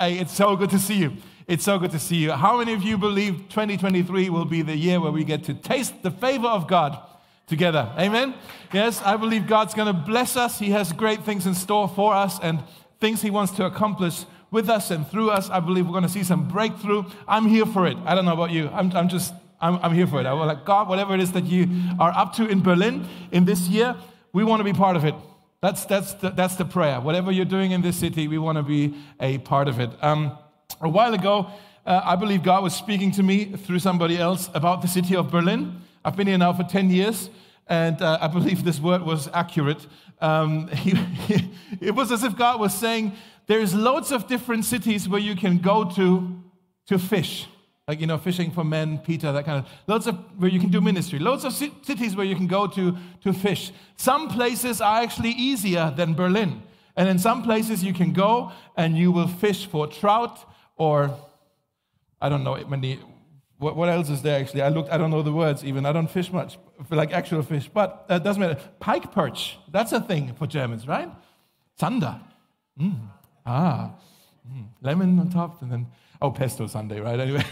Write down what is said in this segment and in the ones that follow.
Hey, it's so good to see you. It's so good to see you. How many of you believe 2023 will be the year where we get to taste the favor of God together? Amen? Yes, I believe God's going to bless us. He has great things in store for us and things He wants to accomplish with us and through us. I believe we're going to see some breakthrough. I'm here for it. I don't know about you. I'm, I'm just, I'm, I'm here for it. I was like, God, whatever it is that you are up to in Berlin in this year, we want to be part of it. That's, that's, the, that's the prayer. Whatever you're doing in this city, we want to be a part of it. Um, a while ago, uh, I believe God was speaking to me through somebody else about the city of Berlin. I've been here now for 10 years, and uh, I believe this word was accurate. Um, he, he, it was as if God was saying, There's loads of different cities where you can go to to fish like you know fishing for men peter that kind of lots of where you can do ministry. Lots of cities where you can go to to fish. Some places are actually easier than berlin. And in some places you can go and you will fish for trout or i don't know many what, what else is there actually? I looked i don't know the words even. I don't fish much like actual fish but that doesn't matter. Pike perch that's a thing for germans right? Zander. Mm. ah. Mm. lemon on top and then Oh, pesto Sunday, right? Anyway,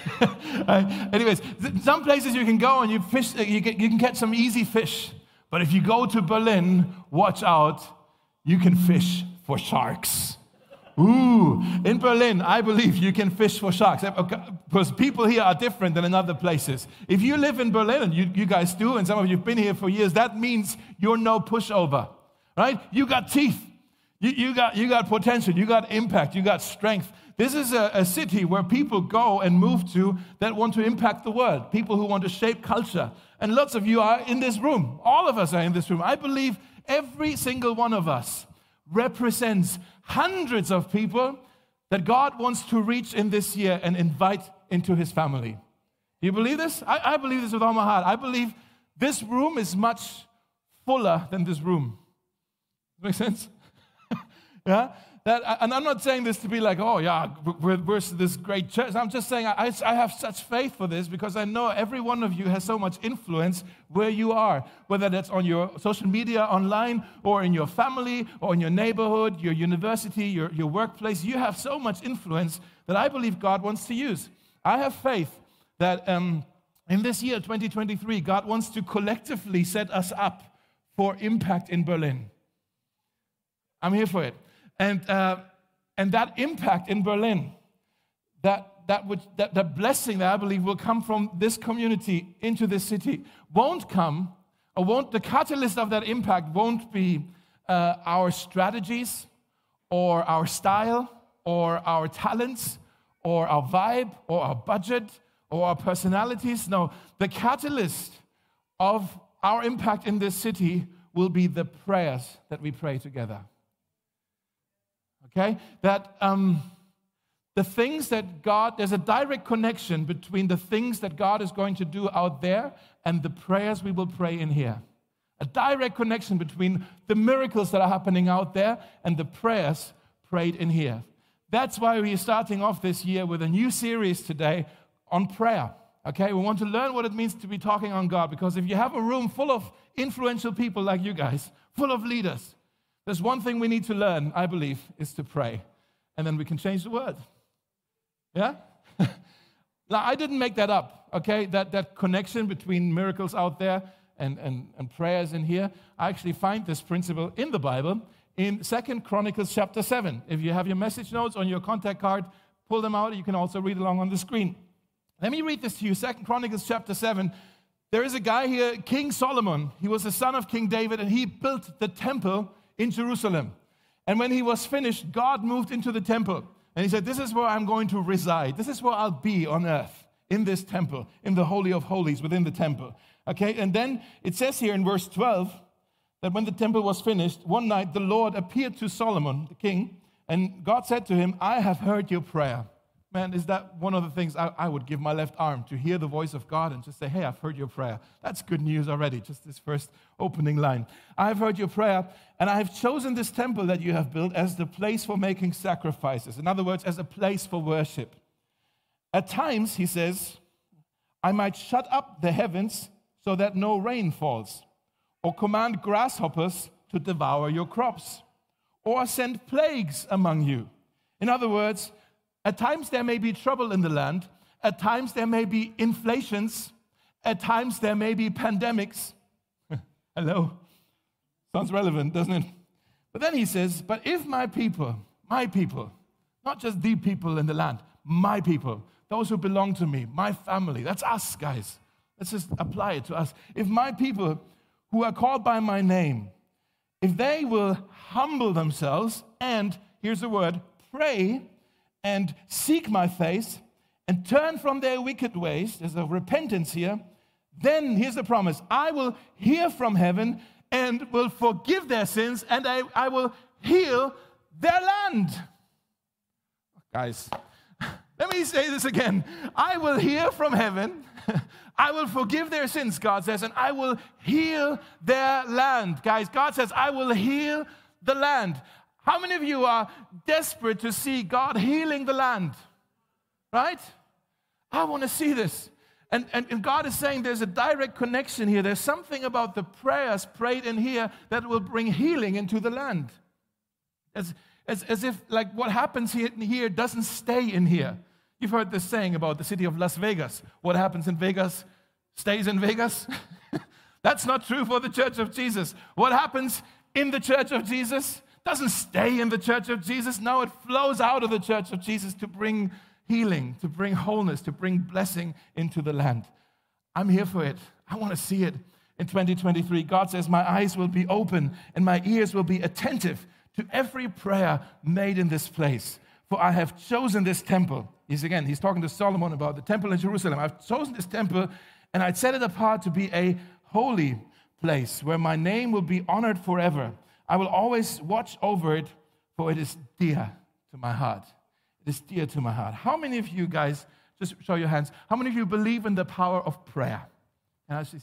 anyways, some places you can go and you fish, uh, you, get, you can catch some easy fish. But if you go to Berlin, watch out, you can fish for sharks. Ooh, in Berlin, I believe you can fish for sharks because people here are different than in other places. If you live in Berlin, and you, you guys do, and some of you have been here for years, that means you're no pushover, right? You got teeth, you, you, got, you got potential, you got impact, you got strength. This is a, a, city where people go and move to that want to impact the world, people who want to shape culture. And lots of you are in this room. All of us are in this room. I believe every single one of us represents hundreds of people that God wants to reach in this year and invite into his family. Do you believe this? I, I believe this with all my heart. I believe this room is much fuller than this room. Make sense? yeah? That, and I'm not saying this to be like, oh, yeah, we're, we're this great church. I'm just saying I, I have such faith for this because I know every one of you has so much influence where you are, whether that's on your social media, online, or in your family, or in your neighborhood, your university, your, your workplace. You have so much influence that I believe God wants to use. I have faith that um, in this year, 2023, God wants to collectively set us up for impact in Berlin. I'm here for it. And, uh, and that impact in Berlin, that, that, would, that, that blessing that I believe will come from this community into this city, won't come, or won't, the catalyst of that impact won't be uh, our strategies or our style or our talents or our vibe or our budget or our personalities. No, the catalyst of our impact in this city will be the prayers that we pray together okay? That um, the things that God, there's a direct connection between the things that God is going to do out there and the prayers we will pray in here. A direct connection between the miracles that are happening out there and the prayers prayed in here. That's why we're starting off this year with a new series today on prayer. Okay, we want to learn what it means to be talking on God because if you have a room full of influential people like you guys, full of leaders, there's one thing we need to learn, I believe, is to pray. And then we can change the world. Yeah? now, I didn't make that up, okay? That, that connection between miracles out there and, and, and prayers in here. I actually find this principle in the Bible in Second Chronicles chapter 7. If you have your message notes on your contact card, pull them out. You can also read along on the screen. Let me read this to you. Second Chronicles chapter 7. There is a guy here, King Solomon. He was the son of King David, and he built the temple in Jerusalem. And when he was finished, God moved into the temple. And he said, This is where I'm going to reside. This is where I'll be on earth, in this temple, in the Holy of Holies, within the temple. Okay, and then it says here in verse 12 that when the temple was finished, one night the Lord appeared to Solomon, the king, and God said to him, I have heard your prayer Man, is that one of the things I, I, would give my left arm to hear the voice of God and just say, Hey, I've heard your prayer. That's good news already, just this first opening line. I've heard your prayer, and I have chosen this temple that you have built as the place for making sacrifices. In other words, as a place for worship. At times, he says, I might shut up the heavens so that no rain falls, or command grasshoppers to devour your crops, or send plagues among you. In other words, At times there may be trouble in the land. At times there may be inflations. At times there may be pandemics. Hello? Sounds relevant, doesn't it? But then he says, But if my people, my people, not just the people in the land, my people, those who belong to me, my family, that's us, guys. Let's just apply it to us. If my people who are called by my name, if they will humble themselves and, here's the word, pray and seek my face and turn from their wicked ways, there's a repentance here, then here's the promise I will hear from heaven and will forgive their sins and I, I will heal their land. Guys, let me say this again. I will hear from heaven. I will forgive their sins, God says, and I will heal their land. Guys, God says, I will heal the land. How many of you are desperate to see God healing the land? Right? I want to see this. And, and, and, God is saying there's a direct connection here. There's something about the prayers prayed in here that will bring healing into the land. As, as, as if, like, what happens here, here doesn't stay in here. You've heard this saying about the city of Las Vegas. What happens in Vegas stays in Vegas. That's not true for the church of Jesus. What happens in the church of Jesus doesn't stay in the church of Jesus. No, it flows out of the church of Jesus to bring healing, to bring wholeness, to bring blessing into the land. I'm here for it. I want to see it in 2023. God says, My eyes will be open and my ears will be attentive to every prayer made in this place. For I have chosen this temple. He's again, he's talking to Solomon about the temple in Jerusalem. I've chosen this temple and I'd set it apart to be a holy place where my name will be honored forever. I will always watch over it, for it is dear to my heart It is dear to my heart. How many of you guys, just show your hands, how many of you believe in the power of prayer? And see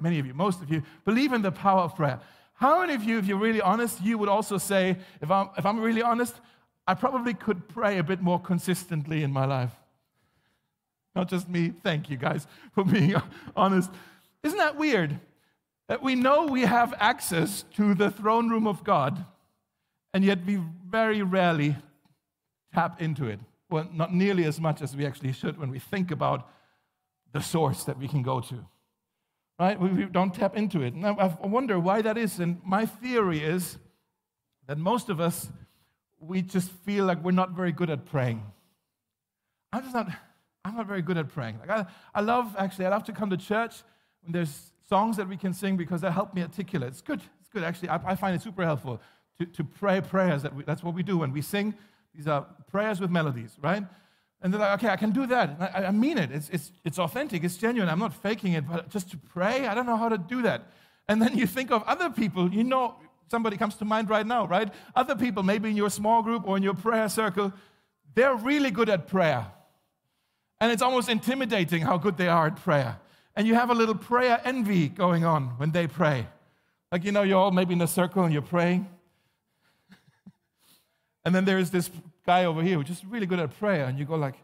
many of you, most of you, believe in the power of prayer. How many of you, if you're really honest, you would also say, if I'm, if I'm really honest, I probably could pray a bit more consistently in my life? Not just me. Thank you guys for being honest. Isn't that weird? That we know we have access to the throne room of God, and yet we very rarely tap into it. Well, not nearly as much as we actually should when we think about the source that we can go to. Right? We don't tap into it. And I wonder why that is. And my theory is that most of us, we just feel like we're not very good at praying. I'm just not, I'm not very good at praying. Like I, I love, actually, I love to come to church when there's songs that we can sing because they help me articulate. It's good. It's good, actually. I, I find it super helpful to, to pray prayers. That we, that's what we do when we sing these are prayers with melodies, right? And they're like, okay, I can do that. I, I, mean it. It's, it's, it's authentic. It's genuine. I'm not faking it, but just to pray, I don't know how to do that. And then you think of other people, you know, somebody comes to mind right now, right? Other people, maybe in your small group or in your prayer circle, they're really good at prayer. And it's almost intimidating how good they are at prayer. And you have a little prayer envy going on when they pray. Like, you know, you're all maybe in a circle and you're praying. And then there's this guy over here who's just really good at prayer, and you go like,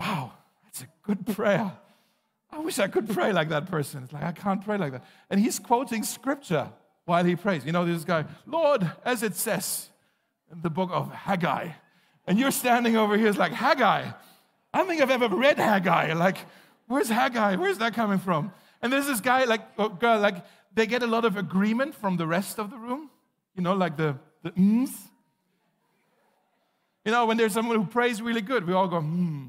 wow, that's a good prayer. I wish I could pray like that person. It's like, I can't pray like that. And he's quoting scripture while he prays. You know, this guy, Lord, as it says in the book of Haggai. And you're standing over here, it's like, Haggai. I don't think I've ever read Haggai. Like, where's Haggai? Where's that coming from? And there's this guy, like, oh, girl, like, they get a lot of agreement from the rest of the room. You know, like the, the mms. You know, when there's someone who prays really good, we all go, hmm.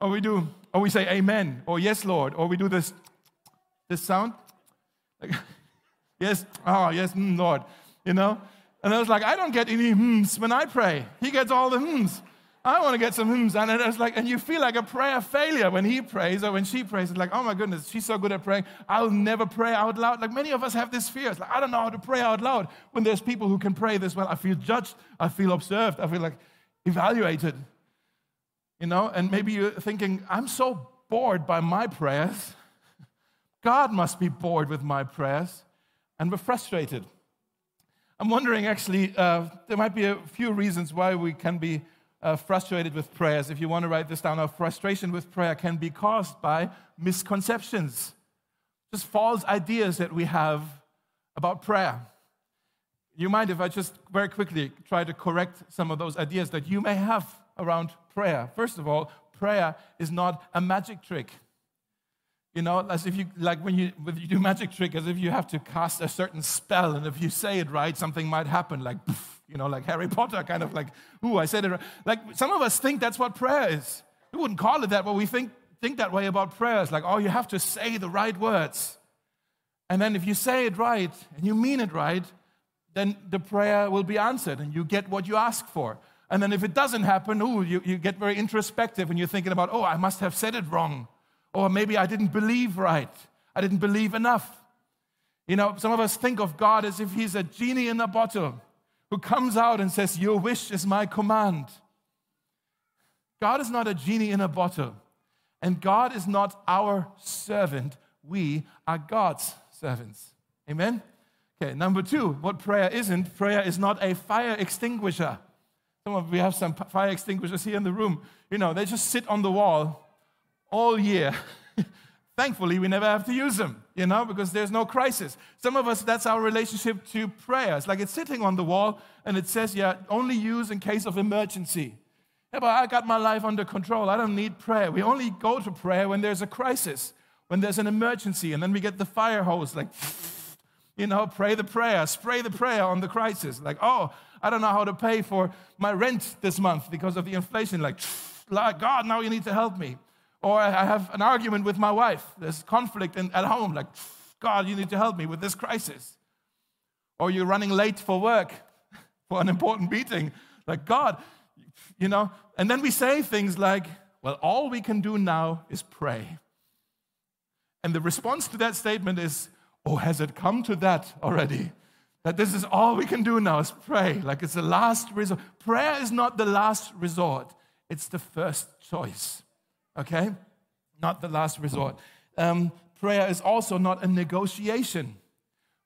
Or we do, or we say amen, or yes, Lord, or we do this, this sound. Like, yes, oh, yes, mm, Lord, you know? And I was like, I don't get any hmms when I pray. He gets all the hmms. I want to get some hymns. And it's like, and you feel like a prayer failure when he prays or when she prays. It's like, oh my goodness, she's so good at praying. I'll never pray out loud. Like many of us have this fear. It's like, I don't know how to pray out loud. When there's people who can pray this well, I feel judged. I feel observed. I feel like evaluated. You know, and maybe you're thinking, I'm so bored by my prayers. God must be bored with my prayers. And we're frustrated. I'm wondering, actually, uh, there might be a few reasons why we can be uh, frustrated with prayers, if you want to write this down, our frustration with prayer can be caused by misconceptions, just false ideas that we have about prayer. you mind if I just very quickly try to correct some of those ideas that you may have around prayer? First of all, prayer is not a magic trick. You know, as if you, like when you, when you do magic trick, as if you have to cast a certain spell, and if you say it right, something might happen, like, you know, like Harry Potter, kind of like, ooh, I said it right. Like some of us think that's what prayer is. We wouldn't call it that, but we think, think that way about prayers. Like, oh, you have to say the right words. And then if you say it right and you mean it right, then the prayer will be answered and you get what you ask for. And then if it doesn't happen, ooh, you, you get very introspective and you're thinking about, oh, I must have said it wrong. Or maybe I didn't believe right. I didn't believe enough. You know, some of us think of God as if He's a genie in a bottle who comes out and says, Your wish is my command. God is not a genie in a bottle, and God is not our servant. We are God's servants. Amen? Okay, number two, what prayer isn't, prayer is not a fire extinguisher. Some of we have some fire extinguishers here in the room. You know, they just sit on the wall all year. Thankfully, we never have to use them, you know, because there's no crisis. Some of us, that's our relationship to prayer. It's like it's sitting on the wall and it says, yeah, only use in case of emergency. Yeah, but I got my life under control. I don't need prayer. We only go to prayer when there's a crisis, when there's an emergency, and then we get the fire hose, like, you know, pray the prayer, spray the prayer on the crisis. Like, oh, I don't know how to pay for my rent this month because of the inflation. Like, God, now you need to help me. Or I have an argument with my wife. There's conflict in, at home. Like, God, you need to help me with this crisis. Or you're running late for work for an important meeting. Like, God, you know. And then we say things like, well, all we can do now is pray. And the response to that statement is, oh, has it come to that already? That this is all we can do now is pray. Like it's the last resort. Prayer is not the last resort, it's the first choice okay? Not the last resort. Um, prayer is also not a negotiation,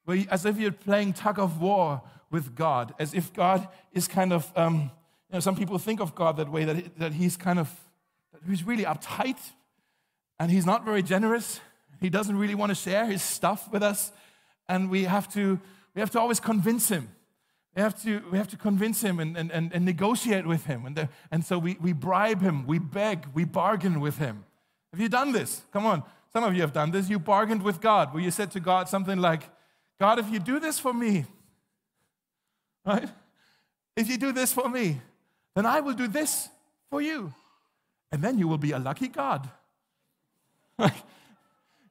where as if you're playing tug of war with God, as if God is kind of, um, you know, some people think of God that way, that, that he's kind of, that he's really uptight and he's not very generous. He doesn't really want to share his stuff with us, and we have to, we have to always convince him. We have to, we have to convince him and, and, and, and negotiate with him. And, the, and so we, we bribe him, we beg, we bargain with him. Have you done this? Come on. Some of you have done this. You bargained with God, where you said to God something like, God, if you do this for me, right? If you do this for me, then I will do this for you. And then you will be a lucky God.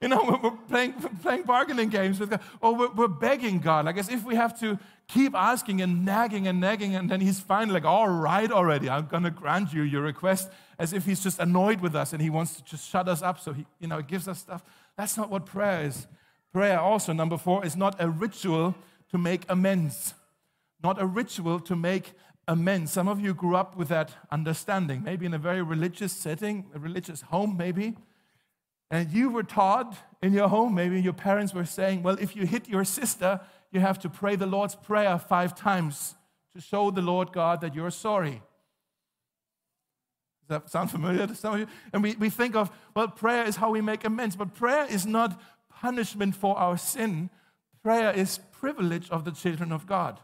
You know, we're playing, playing bargaining games with God, or we're, we're begging God. Like, as if we have to keep asking and nagging and nagging, and then He's finally like, all right, already, I'm going to grant you your request, as if He's just annoyed with us and He wants to just shut us up so He, you know, gives us stuff. That's not what prayer is. Prayer, also, number four, is not a ritual to make amends. Not a ritual to make amends. Some of you grew up with that understanding, maybe in a very religious setting, a religious home, maybe. And you were taught in your home, maybe your parents were saying, well, if you hit your sister, you have to pray the Lord's Prayer five times to show the Lord God that you're sorry. Does that sound familiar to some of you? And we, we think of, well, prayer is how we make amends, but prayer is not punishment for our sin. Prayer is privilege of the children of God.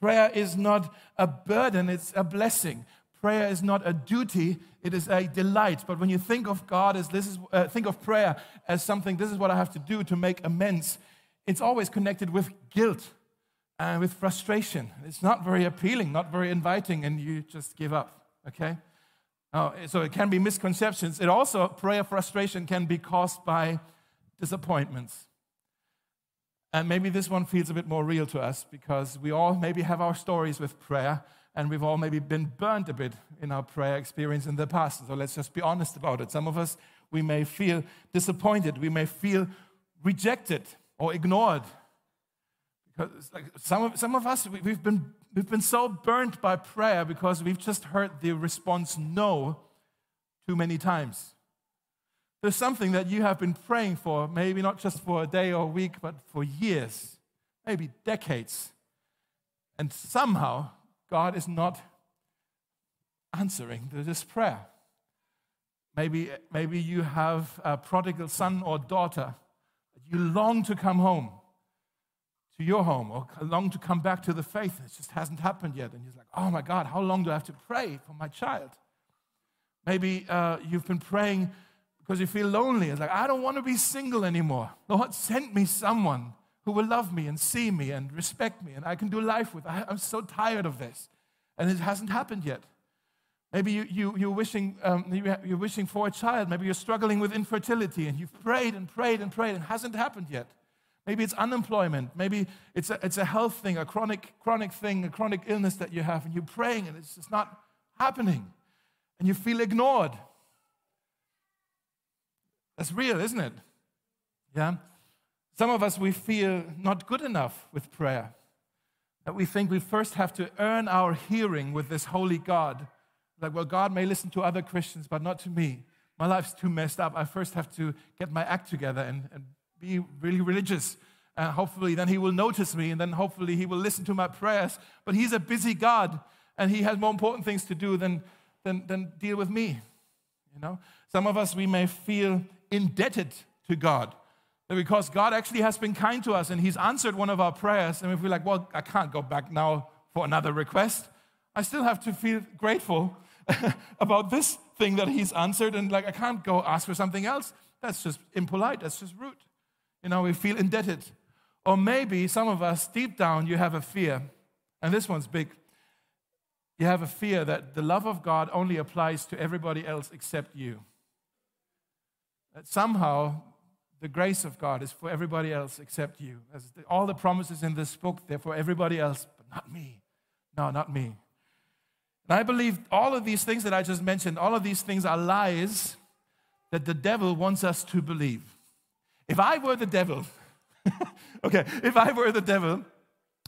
Prayer is not a burden, it's a blessing. Prayer is not a duty, it is a delight. But when you think of God as this is, uh, think of prayer as something, this is what I have to do to make amends, it's always connected with guilt and with frustration. It's not very appealing, not very inviting, and you just give up, okay? Oh, so it can be misconceptions. It also, prayer frustration can be caused by disappointments. And maybe this one feels a bit more real to us because we all maybe have our stories with prayer and we've all maybe been burnt a bit in our prayer experience in the past. So let's just be honest about it. Some of us, we may feel disappointed, we may feel rejected or ignored. Because like some, of, some of us, we, we've, been, we've been so burnt by prayer because we've just heard the response no too many times. There's something that you have been praying for, maybe not just for a day or a week, but for years, maybe decades. And somehow God is not answering this prayer. Maybe, maybe you have a prodigal son or daughter. You long to come home to your home or long to come back to the faith. It just hasn't happened yet. And he's like, oh my God, how long do I have to pray for my child? Maybe uh, you've been praying because you feel lonely. It's like, I don't want to be single anymore. Lord, send me someone who will love me and see me and respect me and I can do life with. I, am so tired of this. And it hasn't happened yet. Maybe you, you, you're, wishing, um, you're wishing for a child. Maybe you're struggling with infertility and you've prayed and prayed and prayed and hasn't happened yet. Maybe it's unemployment. Maybe it's a, it's a health thing, a chronic, chronic thing, a chronic illness that you have, and you're praying and it's just not happening. And you feel ignored. That's real, isn't it? Yeah? Some of us, we feel not good enough with prayer. That we think we first have to earn our hearing with this holy God. Like, well, God may listen to other Christians, but not to me. My life's too messed up. I first have to get my act together and, and be really religious. And hopefully, then He will notice me, and then hopefully, He will listen to my prayers. But He's a busy God, and He has more important things to do than, than, than deal with me. You know, some of us we may feel indebted to God because God actually has been kind to us and He's answered one of our prayers. And if we're like, well, I can't go back now for another request. I still have to feel grateful about this thing that He's answered, and like I can't go ask for something else. That's just impolite. That's just rude. You know, we feel indebted. Or maybe some of us, deep down, you have a fear, and this one's big. You have a fear that the love of God only applies to everybody else except you. That somehow the grace of God is for everybody else except you. As all the promises in this book, they're for everybody else, but not me. No, not me. And I believe all of these things that I just mentioned, all of these things are lies that the devil wants us to believe. If I were the devil, okay, if I were the devil,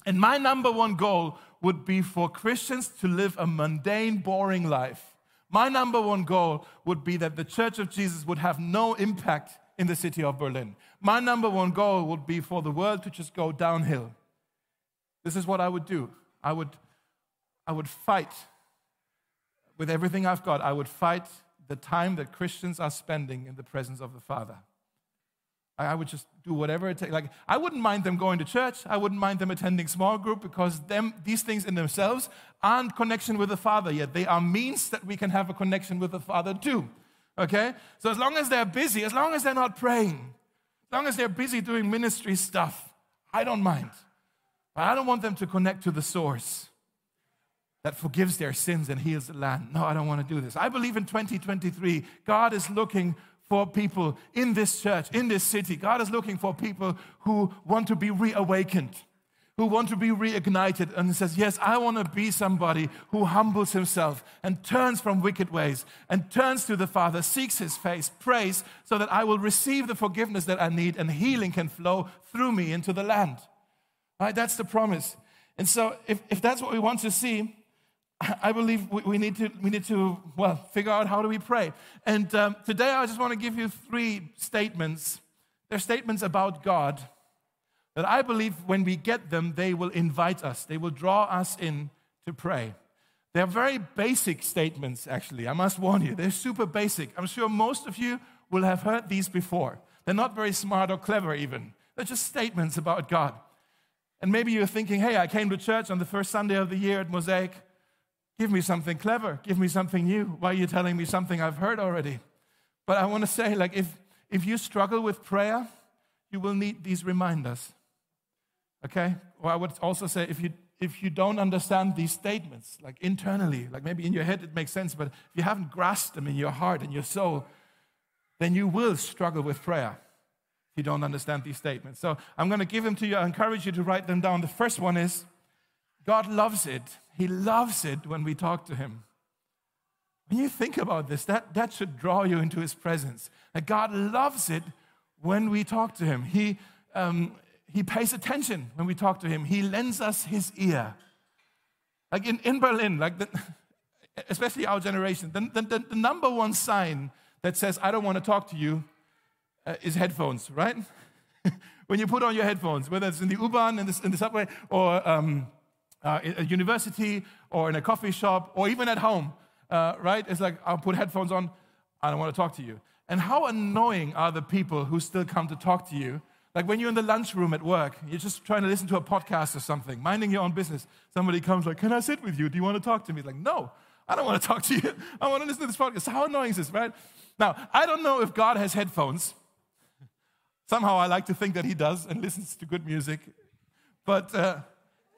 and my number one goal would be for Christians to live a mundane, boring life. My number one goal would be that the Church of Jesus would have no impact in the city of Berlin. My number one goal would be for the world to just go downhill. This is what I would do. I would, I would fight with everything I've got. I would fight the time that Christians are spending in the presence of the Father. I would just do whatever it takes. Like I wouldn't mind them going to church. I wouldn't mind them attending small group because them these things in themselves aren't connection with the Father yet. They are means that we can have a connection with the Father too. Okay? So as long as they're busy, as long as they're not praying, as long as they're busy doing ministry stuff, I don't mind. But I don't want them to connect to the source that forgives their sins and heals the land. No, I don't want to do this. I believe in 2023, God is looking for people in this church, in this city. God is looking for people who want to be reawakened who want to be reignited and says, Yes, I want to be somebody who humbles himself and turns from wicked ways and turns to the Father, seeks his face, prays, so that I will receive the forgiveness that I need and healing can flow through me into the land. Right? That's the promise. And so, if, if that's what we want to see, I believe we, we need to, we need to well, figure out how do we pray. And um, today I just want to give you three statements. They're statements about God that I believe when we get them, they will invite us, they will draw us in to pray. They're very basic statements, actually. I must warn you, they're super basic. I'm sure most of you will have heard these before. They're not very smart or clever, even. They're just statements about God. And maybe you're thinking, hey, I came to church on the first Sunday of the year at Mosaic. Give me something clever. Give me something new. Why are you telling me something I've heard already? But I want to say, like, if, if you struggle with prayer, you will need these reminders. Okay? Or I would also say if you if you don't understand these statements, like internally, like maybe in your head it makes sense, but if you haven't grasped them in your heart and your soul, then you will struggle with prayer if you don't understand these statements. So I'm going to give them to you. I encourage you to write them down. The first one is God loves it. He loves it when we talk to Him. When you think about this, that, that should draw you into His presence. That God loves it when we talk to Him. He, um, he pays attention when we talk to him. He lends us his ear. Like in, in Berlin, like the, especially our generation, the, the, the, number one sign that says, I don't want to talk to you, uh, is headphones, right? when you put on your headphones, whether it's in the U-Bahn, in the, in the subway, or um, uh, a university, or in a coffee shop, or even at home, uh, right? It's like, I'll put headphones on, I don't want to talk to you. And how annoying are the people who still come to talk to you Like when you're in the lunchroom at work, you're just trying to listen to a podcast or something, minding your own business. Somebody comes like, "Can I sit with you? Do you want to talk to me?" Like, no, I don't want to talk to you. I want to listen to this podcast. How annoying is this, right? Now, I don't know if God has headphones. Somehow I like to think that He does and listens to good music. But uh,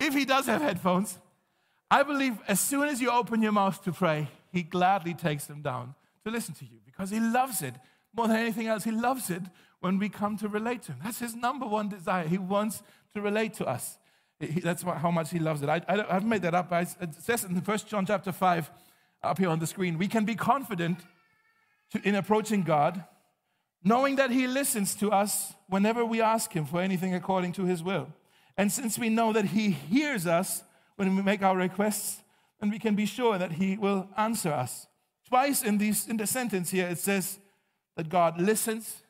if He does have headphones, I believe as soon as you open your mouth to pray, He gladly takes them down to listen to you because He loves it more than anything else. He loves it when we come to relate to Him. That's His number one desire. He wants to relate to us. He, that's what, how much He loves it. I, I, have made that up. it says in 1 John chapter 5, up here on the screen, we can be confident to, in approaching God, knowing that He listens to us whenever we ask Him for anything according to His will. And since we know that He hears us when we make our requests, then we can be sure that He will answer us. Twice in, these, in the sentence here, it says that God listens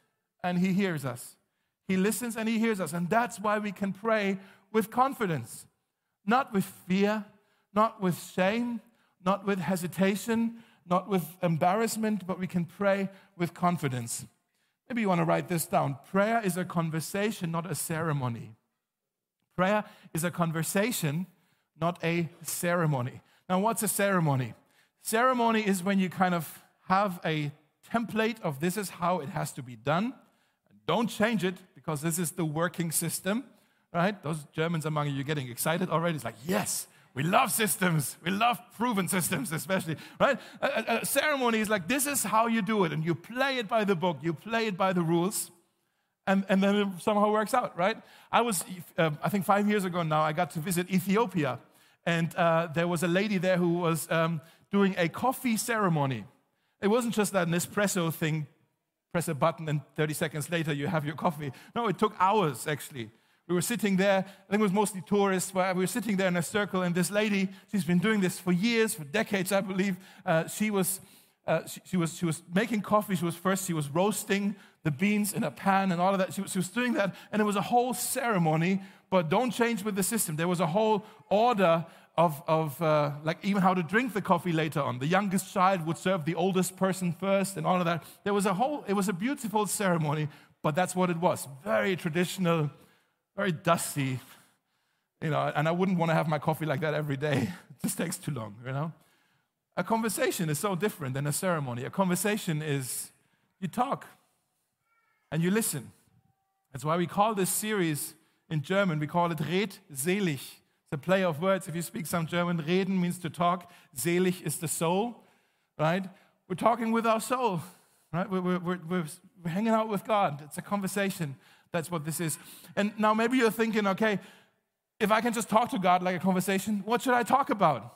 and He hears us. He listens and He hears us. And that's why we can pray with confidence, not with fear, not with shame, not with hesitation, not with embarrassment, but we can pray with confidence. Maybe you want to write this down. Prayer is a conversation, not a ceremony. Prayer is a conversation, not a ceremony. Now, what's a ceremony? Ceremony is when you kind of have a template of this is how it has to be done. Don't change it because this is the working system, right? Those Germans among you are getting excited already. It's like, yes, we love systems. We love proven systems, especially, right? A, a, a, ceremony is like this is how you do it, and you play it by the book, you play it by the rules, and, and then it somehow works out, right? I was, uh, I think five years ago now, I got to visit Ethiopia, and uh, there was a lady there who was um, doing a coffee ceremony. It wasn't just that Nespresso thing, press a button, and 30 seconds later you have your coffee. No, it took hours actually. We were sitting there, I think it was mostly tourists, but we were sitting there in a circle, and this lady, she's been doing this for years, for decades, I believe. Uh, she, was, uh, she, she, was, she was making coffee. She was first, she was roasting the beans in a pan and all of that. She she was doing that, and it was a whole ceremony, but don't change with the system. There was a whole order of, of uh, like even how to drink the coffee later on. The youngest child would serve the oldest person first and all of that. There was a whole, it was a beautiful ceremony, but that's what it was. Very traditional very dusty, you know, and I wouldn't want to have my coffee like that every day. It just takes too long, you know. A conversation is so different than a ceremony. A conversation is you talk and you listen. That's why we call this series in German, we call it redselig. It's a play of words. If you speak some German, reden means to talk, selig is the soul, right? We're talking with our soul, right? We're, we're, we're, we're hanging out with God. It's a conversation. That's what this is. And now maybe you're thinking, okay, if I can just talk to God like a conversation, what should I talk about?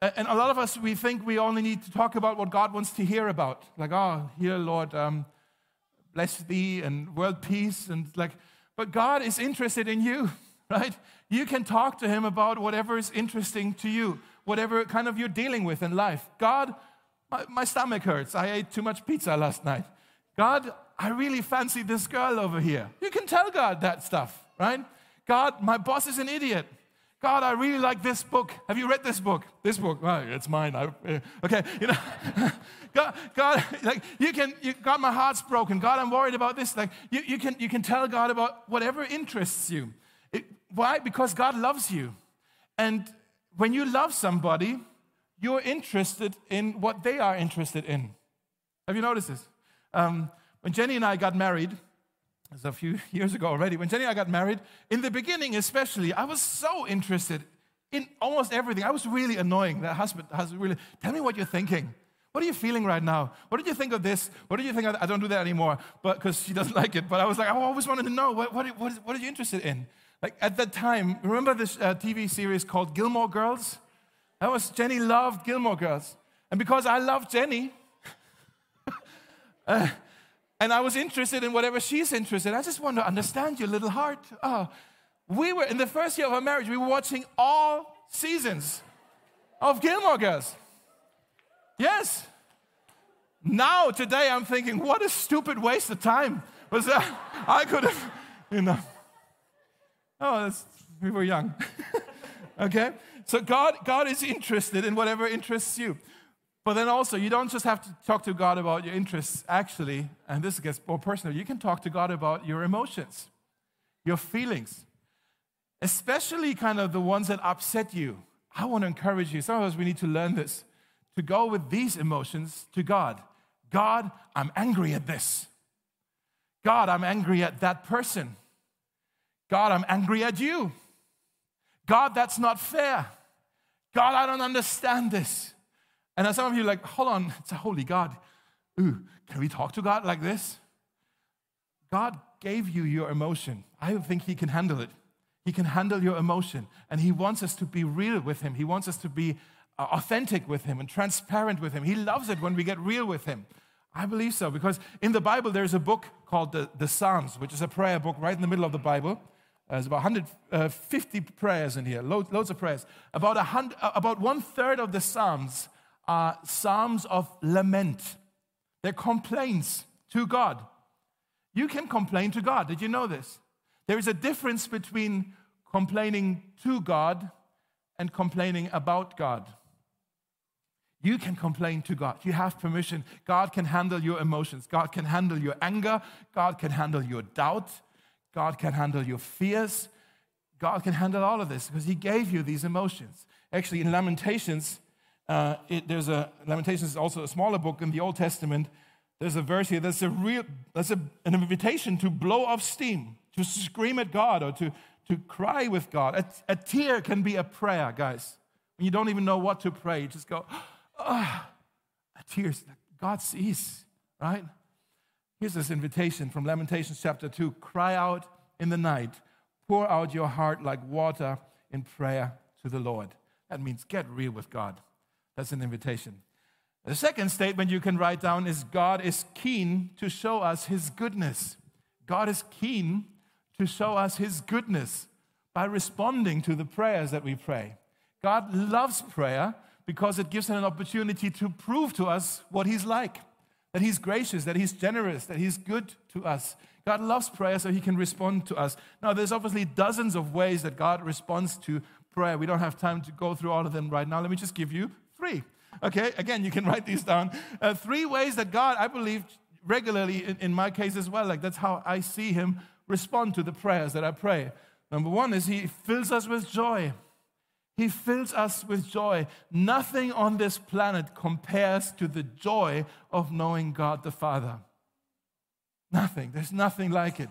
And a lot of us, we think we only need to talk about what God wants to hear about. Like, oh, here, Lord, um, bless thee and world peace. And like, but God is interested in you, right? You can talk to Him about whatever is interesting to you, whatever kind of you're dealing with in life. God, my, my stomach hurts. I ate too much pizza last night. God, I really fancy this girl over here. You can tell God that stuff, right? God, my boss is an idiot. God, I really like this book. Have you read this book? This book, oh, it's mine. I, uh, okay, you know, God, God, like you can, you, God, my heart's broken. God, I'm worried about this. Like you, you can, you can tell God about whatever interests you. It, why? Because God loves you, and when you love somebody, you're interested in what they are interested in. Have you noticed this? Um, when Jenny and I got married, it's a few years ago already, when Jenny and I got married, in the beginning especially, I was so interested in almost everything. I was really annoying. That husband, husband really, tell me what you're thinking. What are you feeling right now? What did you think of this? What did you think of I don't do that anymore, but because she doesn't like it. But I was like, I always wanted to know what, what, what, what are you interested in? Like at that time, remember this uh, TV series called Gilmore Girls? That was Jenny loved Gilmore Girls, and because I loved Jenny, uh, and I was interested in whatever she's interested. I just want to understand your little heart. Oh, we were in the first year of our marriage. We were watching all seasons of Gilmore Girls. Yes. Now today I'm thinking, what a stupid waste of time was that? I could have, you know. Oh, we were young. okay, so God, God is interested in whatever interests you. But then also, you don't just have to talk to God about your interests, actually, and this gets more personal, you can talk to God about your emotions, your feelings, especially kind of the ones that upset you. I want to encourage you, some of us, we need to learn this, to go with these emotions to God. God, I'm angry at this. God, I'm angry at that person. God, I'm angry at you. God, that's not fair. God, I don't understand this. And then some of you like, hold on, it's a holy God. Ooh, can we talk to God like this? God gave you your emotion. I think He can handle it. He can handle your emotion. And He wants us to be real with Him. He wants us to be uh, authentic with Him and transparent with Him. He loves it when we get real with Him. I believe so because in the Bible there's a book called the, the Psalms, which is a prayer book right in the middle of the Bible. There's about 150 uh, prayers in here, loads, loads of prayers. About, a hundred, uh, about one third of the Psalms are Psalms of lament. They're complaints to God. You can complain to God. Did you know this? There is a difference between complaining to God and complaining about God. You can complain to God. You have permission. God can handle your emotions. God can handle your anger. God can handle your doubt. God can handle your fears. God can handle all of this because He gave you these emotions. Actually, in Lamentations, uh, it, there's a Lamentations is also a smaller book in the Old Testament. There's a verse here that's a real that's a, an invitation to blow off steam, to scream at God or to, to cry with God. A, a tear can be a prayer, guys. When you don't even know what to pray, you just go, ah, oh, tears. God sees, right? Here's this invitation from Lamentations chapter 2 Cry out in the night, pour out your heart like water in prayer to the Lord. That means get real with God. That's an invitation. The second statement you can write down is God is keen to show us his goodness. God is keen to show us his goodness by responding to the prayers that we pray. God loves prayer because it gives him an opportunity to prove to us what he's like that He's gracious, that He's generous, that He's good to us. God loves prayer so He can respond to us. Now, there's obviously dozens of ways that God responds to prayer. We don't have time to go through all of them right now. Let me just give you three. Okay, again, you can write these down. Uh, three ways that God, I believe, regularly, in, in my case as well, like that's how I see Him respond to the prayers that I pray. Number one is He fills us with joy. He fills us with joy. Nothing on this planet compares to the joy of knowing God the Father. Nothing. There's nothing like it.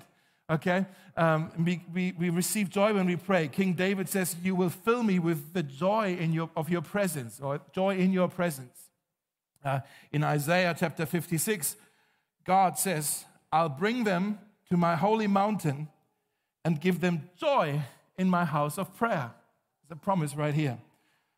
Okay? Um, we, we, we receive joy when we pray. King David says, You will fill me with the joy in your, of your presence, or joy in your presence. Uh, in Isaiah chapter 56, God says, I'll bring them to my holy mountain and give them joy in my house of prayer. There's a promise right here.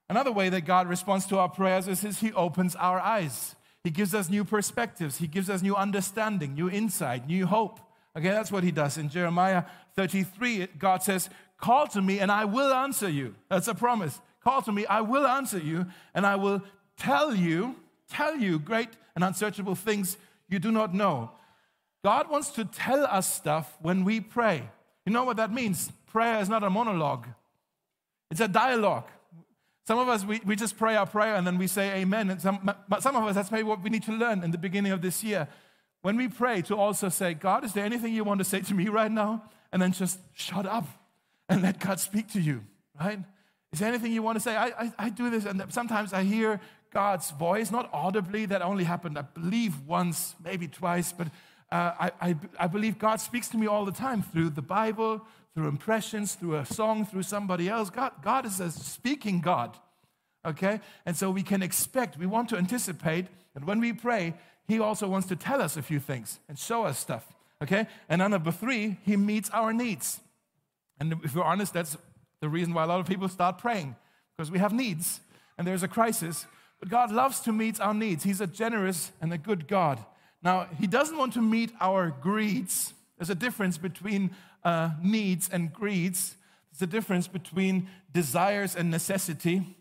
Another way that God responds to our prayers is, is He opens our eyes. He gives us new perspectives. He gives us new understanding, new insight, new hope. Okay, that's what He does. In Jeremiah 33, God says, Call to me and I will answer you. That's a promise. Call to me, I will answer you, and I will tell you, tell you great and unsearchable things you do not know. God wants to tell us stuff when we pray. You know what that means? Prayer is not a monologue. It's a dialogue. Some of us, we, we just pray our prayer and then we say amen. And some, but some of us, that's maybe what we need to learn in the beginning of this year. When we pray, to also say, God, is there anything you want to say to me right now? And then just shut up and let God speak to you, right? Is there anything you want to say? I, I, I do this, and sometimes I hear God's voice, not audibly, that only happened, I believe, once, maybe twice, but uh, I, I, I believe God speaks to me all the time through the Bible, through impressions, through a song, through somebody else. God, God is a speaking God. Okay? And so we can expect, we want to anticipate that when we pray, He also wants to tell us a few things and show us stuff. Okay? And then number three, He meets our needs. And if we're honest, that's the reason why a lot of people start praying, because we have needs and there's a crisis. But God loves to meet our needs. He's a generous and a good God. Now, He doesn't want to meet our greeds. There's a difference between uh, needs and greeds. There's a difference between desires and necessity.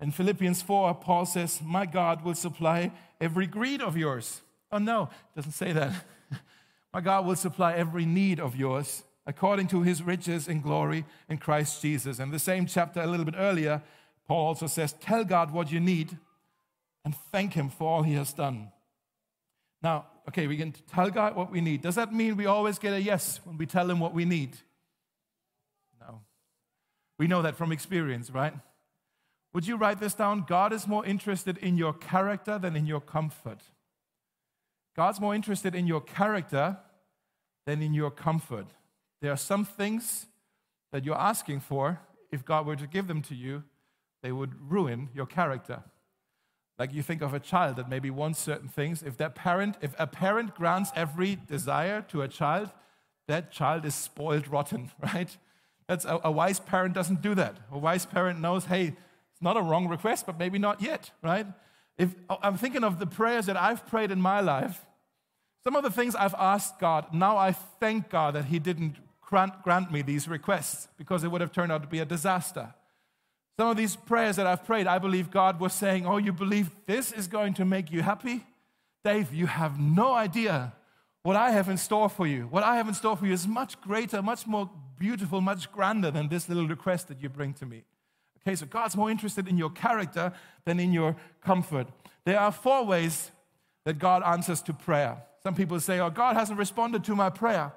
In Philippians 4, Paul says, My God will supply every greed of yours. Oh, no, it doesn't say that. My God will supply every need of yours according to his riches in glory in Christ Jesus. And the same chapter, a little bit earlier, Paul also says, Tell God what you need and thank Him for all He has done. Now, okay, we can tell God what we need. Does that mean we always get a yes when we tell Him what we need? No. We know that from experience, right? Would you write this down? God is more interested in your character than in your comfort. God's more interested in your character than in your comfort. There are some things that you're asking for, if God were to give them to you, they would ruin your character. Like you think of a child that maybe wants certain things. If that parent, if a parent grants every desire to a child, that child is spoiled rotten, right? That's a, a wise parent doesn't do that. A wise parent knows, hey, it's not a wrong request, but maybe not yet, right? If I'm thinking of the prayers that I've prayed in my life, some of the things I've asked God, now I thank God that He didn't grant, grant me these requests because it would have turned out to be a disaster. Some of these prayers that I've prayed, I believe God was saying, Oh, you believe this is going to make you happy? Dave, you have no idea what I have in store for you. What I have in store for you is much greater, much more beautiful, much grander than this little request that you bring to me. Okay, so God's more interested in your character than in your comfort. There are four ways that God answers to prayer. Some people say, Oh, God hasn't responded to my prayer.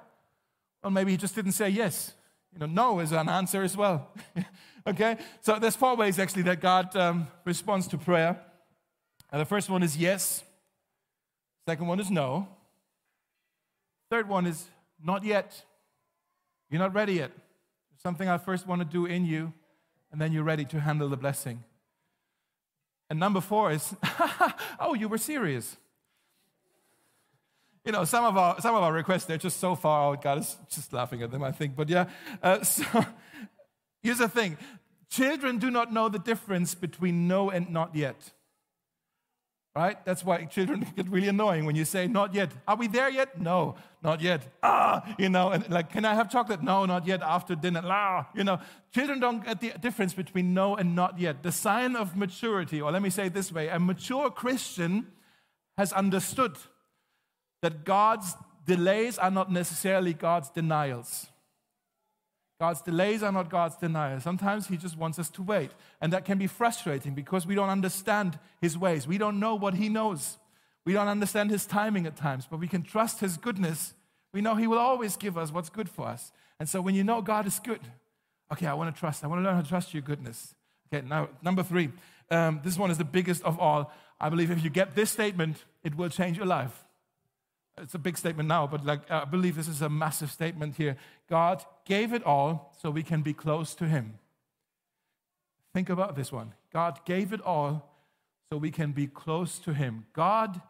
Well, maybe he just didn't say yes. You know, no is an answer as well. okay? So there's four ways actually that God um, responds to prayer. And the first one is yes. Second one is no. Third one is not yet. You're not ready yet. There's something I first want to do in you, and then you're ready to handle the blessing. And number four is, oh, you were serious you know, some of our some of our requests they're just so far out. God is just laughing at them, I think. But yeah, uh, so here's the thing: children do not know the difference between no and not yet. Right? That's why children get really annoying when you say not yet. Are we there yet? No, not yet. Ah, you know, and like, can I have chocolate? No, not yet. After dinner, ah, you know. Children don't get the difference between no and not yet. The sign of maturity, or let me say it this way: a mature Christian has understood that God's delays are not necessarily God's denials. God's delays are not God's denials. Sometimes He just wants us to wait. And that can be frustrating because we don't understand His ways. We don't know what He knows. We don't understand His timing at times, but we can trust His goodness. We know He will always give us what's good for us. And so when you know God is good, okay, I want to trust. I want to learn how to trust your goodness. Okay, now, number three. Um, this one is the biggest of all. I believe if you get this statement, it will change your life. It's a big statement now, but like I believe this is a massive statement here. God gave it all so we can be close to Him. Think about this one. God gave it all so we can be close to Him. God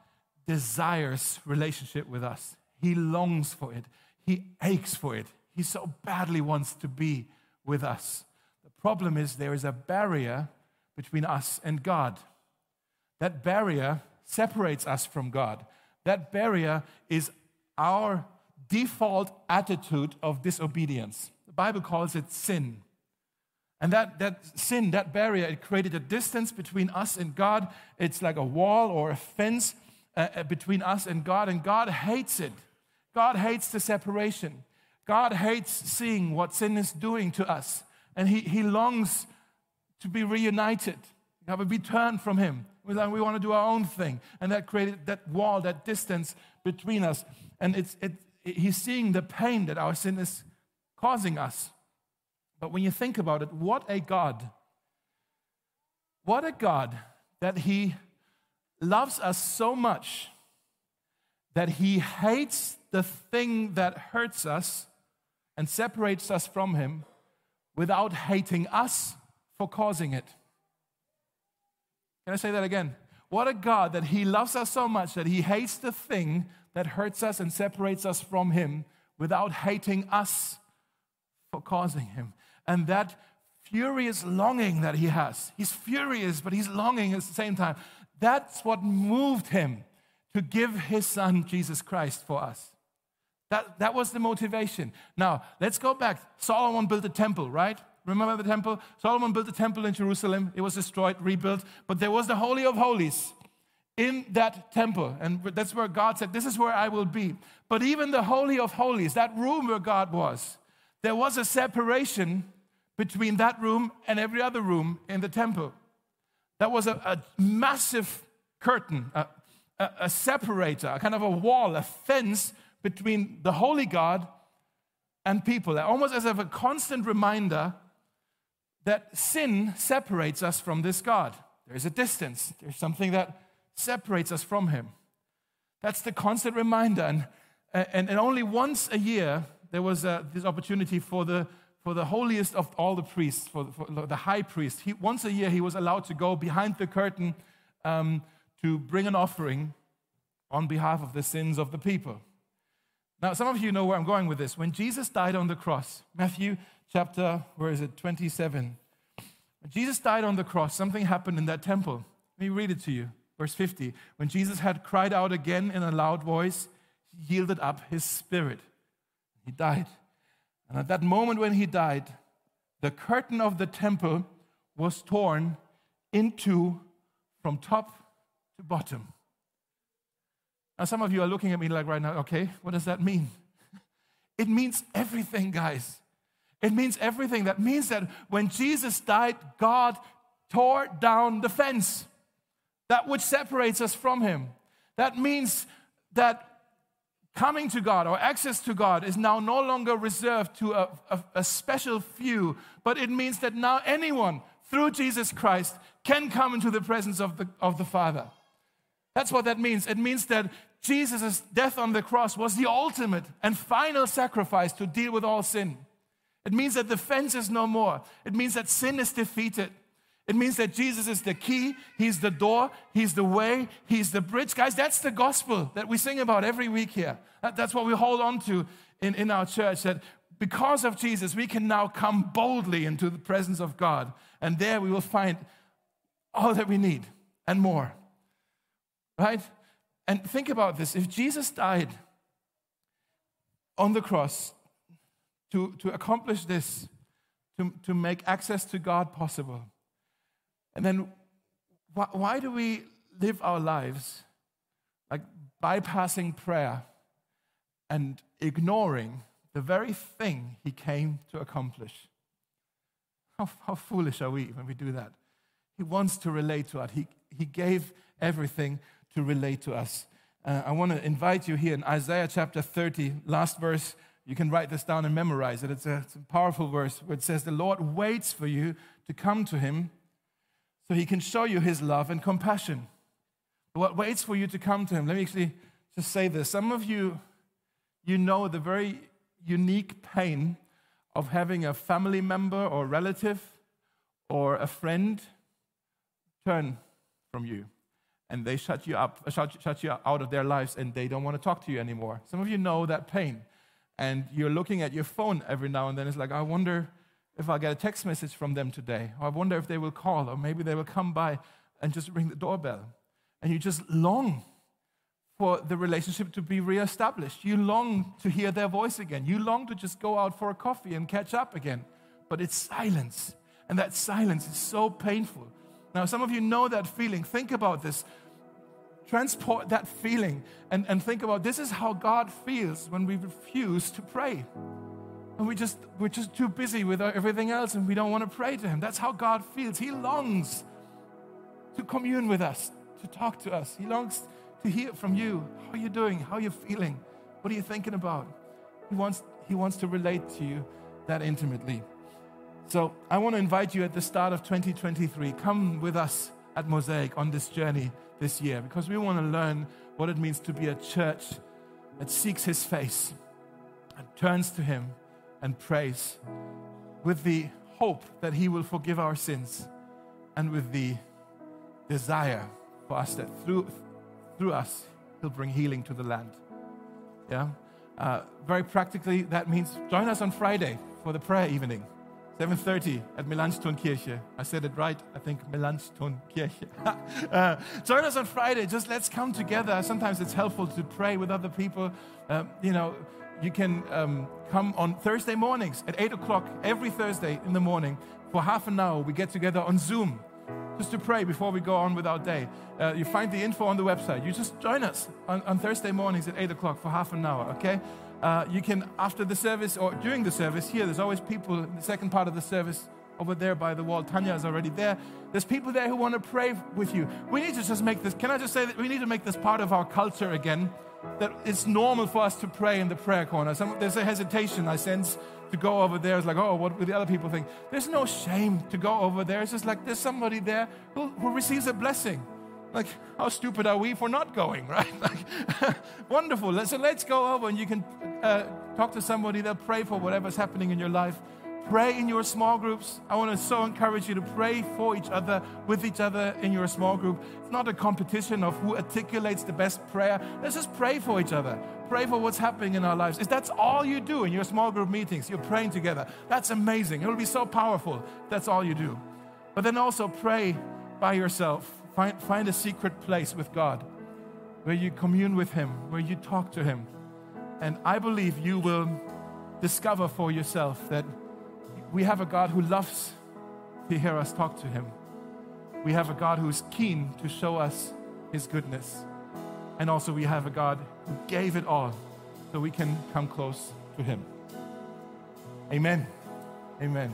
desires relationship with us. He longs for it. He aches for it. He so badly wants to be with us. The problem is there is a barrier between us and God. That barrier separates us from God. That barrier is our default attitude of disobedience. The Bible calls it sin. And that, that sin, that barrier, it created a distance between us and God. It's like a wall or a fence uh, uh between us and God, and God hates it. God hates the separation. God hates seeing what sin is doing to us. And He, he longs to be reunited, have a return from Him. We want to do our own thing. And that created that wall, that distance between us. And it's, it, he's seeing the pain that our sin is causing us. But when you think about it, what a God. What a God that He loves us so much that He hates the thing that hurts us and separates us from Him without hating us for causing it. Can I say that again? What a God that He loves us so much that He hates the thing that hurts us and separates us from Him without hating us for causing Him. And that furious longing that He has, He's furious, but He's longing at the same time. That's what moved Him to give His Son, Jesus Christ, for us. That, that was the motivation. Now, let's go back. Solomon built a temple, right? Remember the temple? Solomon built a temple in Jerusalem. It was destroyed, rebuilt, but there was the Holy of Holies in that temple. And that's where God said, This is where I will be. But even the Holy of Holies, that room where God was, there was a separation between that room and every other room in the temple. That was a, a massive curtain, a, a, a separator, a kind of a wall, a fence between the holy God and people, almost as if a constant reminder that sin separates us from this God. There's a distance, there's something that separates us from Him. That's the constant reminder. And, and, and only once a year, there was uh, this opportunity for the, for the holiest of all the priests, for, for the high priest. He, once a year, he was allowed to go behind the curtain um, to bring an offering on behalf of the sins of the people. Now, some of you know where I'm going with this. When Jesus died on the cross, Matthew chapter, where is it, 27. When Jesus died on the cross, something happened in that temple. Let me read it to you. Verse 50. When Jesus had cried out again in a loud voice, he yielded up his spirit. He died. And at that moment when he died, the curtain of the temple was torn into from top to bottom. Now, some of you are looking at me like right now, okay, what does that mean? It means everything, guys. It means everything. That means that when Jesus died, God tore down the fence, that which separates us from Him. That means that coming to God or access to God is now no longer reserved to a, a, a, special few, but it means that now anyone through Jesus Christ can come into the presence of the, of the Father. That's what that means. It means that Jesus' death on the cross was the ultimate and final sacrifice to deal with all sin. It means that the fence is no more. It means that sin is defeated. It means that Jesus is the key, He's the door, He's the way, He's the bridge. Guys, that's the gospel that we sing about every week here. That, that's what we hold on to in, in our church. That because of Jesus, we can now come boldly into the presence of God. And there we will find all that we need and more. Right? And think about this if Jesus died on the cross to, to accomplish this, to, to make access to God possible, and then why, why do we live our lives like bypassing prayer and ignoring the very thing he came to accomplish? How, how foolish are we when we do that? He wants to relate to us. He, he gave everything to relate to us. Uh, I want to invite you here in Isaiah chapter 30, last verse. You can write this down and memorize it. It's a, it's a powerful verse where it says, The Lord waits for you to come to him so he can show you his love and compassion. What waits for you to come to him? Let me actually just say this. Some of you, you know the very unique pain of having a family member or relative or a friend turn from you and they shut you up, shut, shut you out of their lives and they don't want to talk to you anymore. Some of you know that pain. And you're looking at your phone every now and then. It's like, I wonder if I'll get a text message from them today. Or I wonder if they will call, or maybe they will come by and just ring the doorbell. And you just long for the relationship to be reestablished. You long to hear their voice again. You long to just go out for a coffee and catch up again. But it's silence. And that silence is so painful. Now, some of you know that feeling. Think about this. Transport that feeling and, and think about this is how God feels when we refuse to pray. And we just, we're just too busy with everything else and we don't want to pray to Him. That's how God feels. He longs to commune with us, to talk to us. He longs to hear from you. How are you doing? How are you feeling? What are you thinking about? He wants, he wants to relate to you that intimately. So I want to invite you at the start of 2023, come with us at Mosaic on this journey this year because we want to learn what it means to be a church that seeks His face and turns to Him and prays with the hope that He will forgive our sins and with the desire for us that through, through us He'll bring healing to the land. Yeah? Uh, very practically, that means join us on Friday for the prayer evening. 7.30 at Melanchthon-Kirche. I said it right, I think Melanchthon-Kirche. uh, join us on Friday. Just let's come together. Sometimes it's helpful to pray with other people. Um, you know, you can um, come on Thursday mornings at 8 o'clock every Thursday in the morning for half an hour. We get together on Zoom just to pray before we go on with our day. Uh, you find the info on the website. You just join us on, on Thursday mornings at 8 o'clock for half an hour, okay? Uh, you can, after the service or during the service, here, there's always people in the second part of the service over there by the wall. Tanya is already there. There's people there who want to pray with you. We need to just make this, can I just say that we need to make this part of our culture again? That it's normal for us to pray in the prayer corner. Some, there's a hesitation, I sense, to go over there. It's like, oh, what will the other people think? There's no shame to go over there. It's just like there's somebody there who, who receives a blessing. Like, how stupid are we for not going, right? Like, wonderful. So let's go over and you can uh, talk to somebody. They'll pray for whatever's happening in your life. Pray in your small groups. I want to so encourage you to pray for each other, with each other in your small group. It's not a competition of who articulates the best prayer. Let's just pray for each other. Pray for what's happening in our lives. If that's all you do in your small group meetings, you're praying together. That's amazing. It will be so powerful. That's all you do. But then also pray by yourself. Find, find a secret place with God where you commune with Him, where you talk to Him. And I believe you will discover for yourself that we have a God who loves to hear us talk to Him. We have a God who is keen to show us His goodness. And also, we have a God who gave it all so we can come close to Him. Amen. Amen.